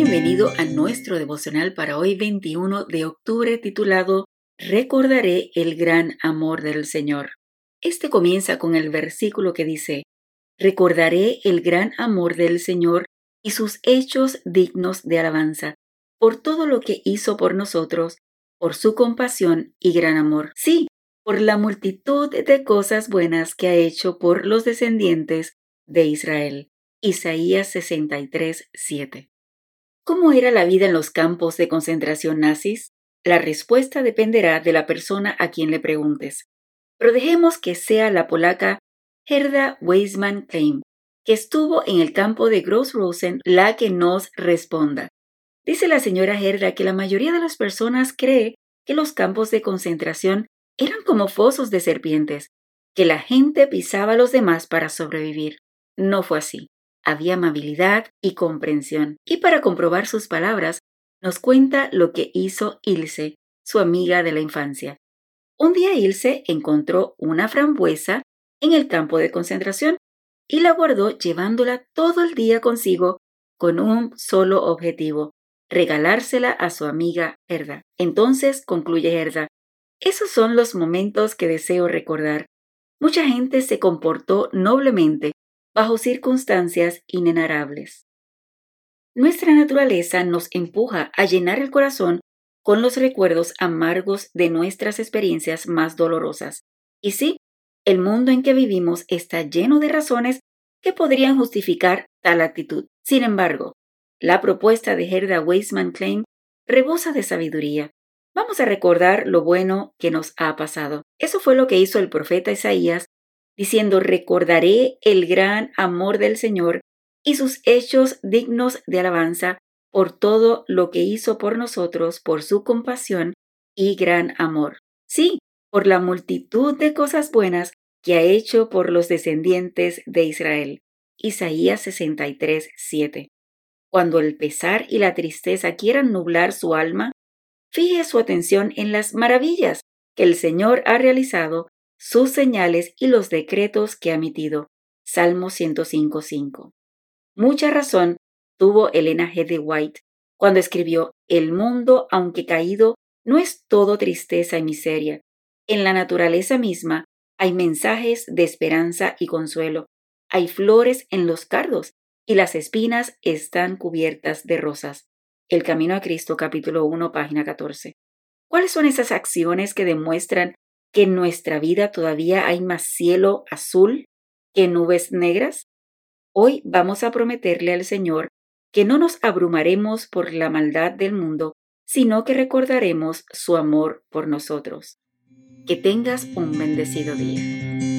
bienvenido a nuestro devocional para hoy 21 de octubre titulado Recordaré el gran amor del Señor. Este comienza con el versículo que dice, Recordaré el gran amor del Señor y sus hechos dignos de alabanza, por todo lo que hizo por nosotros, por su compasión y gran amor. Sí, por la multitud de cosas buenas que ha hecho por los descendientes de Israel. Isaías 63, 7. ¿Cómo era la vida en los campos de concentración nazis? La respuesta dependerá de la persona a quien le preguntes. Pero dejemos que sea la polaca Herda Weisman Klein, que estuvo en el campo de Gross-Rosen, la que nos responda. Dice la señora Herda que la mayoría de las personas cree que los campos de concentración eran como fosos de serpientes, que la gente pisaba a los demás para sobrevivir. No fue así. Había amabilidad y comprensión. Y para comprobar sus palabras, nos cuenta lo que hizo Ilse, su amiga de la infancia. Un día Ilse encontró una frambuesa en el campo de concentración y la guardó llevándola todo el día consigo con un solo objetivo, regalársela a su amiga Herda. Entonces, concluye Herda, esos son los momentos que deseo recordar. Mucha gente se comportó noblemente bajo circunstancias inenarrables. Nuestra naturaleza nos empuja a llenar el corazón con los recuerdos amargos de nuestras experiencias más dolorosas. Y sí, el mundo en que vivimos está lleno de razones que podrían justificar tal actitud. Sin embargo, la propuesta de Gerda Weisman Klein rebosa de sabiduría. Vamos a recordar lo bueno que nos ha pasado. Eso fue lo que hizo el profeta Isaías, diciendo, recordaré el gran amor del Señor y sus hechos dignos de alabanza por todo lo que hizo por nosotros, por su compasión y gran amor. Sí, por la multitud de cosas buenas que ha hecho por los descendientes de Israel. Isaías 63, 7. Cuando el pesar y la tristeza quieran nublar su alma, fije su atención en las maravillas que el Señor ha realizado, sus señales y los decretos que ha emitido. Salmo 105, 5. Mucha razón tuvo Elena G. de White cuando escribió El mundo, aunque caído, no es todo tristeza y miseria. En la naturaleza misma hay mensajes de esperanza y consuelo. Hay flores en los cardos y las espinas están cubiertas de rosas. El Camino a Cristo, capítulo 1, página 14. ¿Cuáles son esas acciones que demuestran que en nuestra vida todavía hay más cielo azul que nubes negras? Hoy vamos a prometerle al Señor que no nos abrumaremos por la maldad del mundo, sino que recordaremos su amor por nosotros. Que tengas un bendecido día.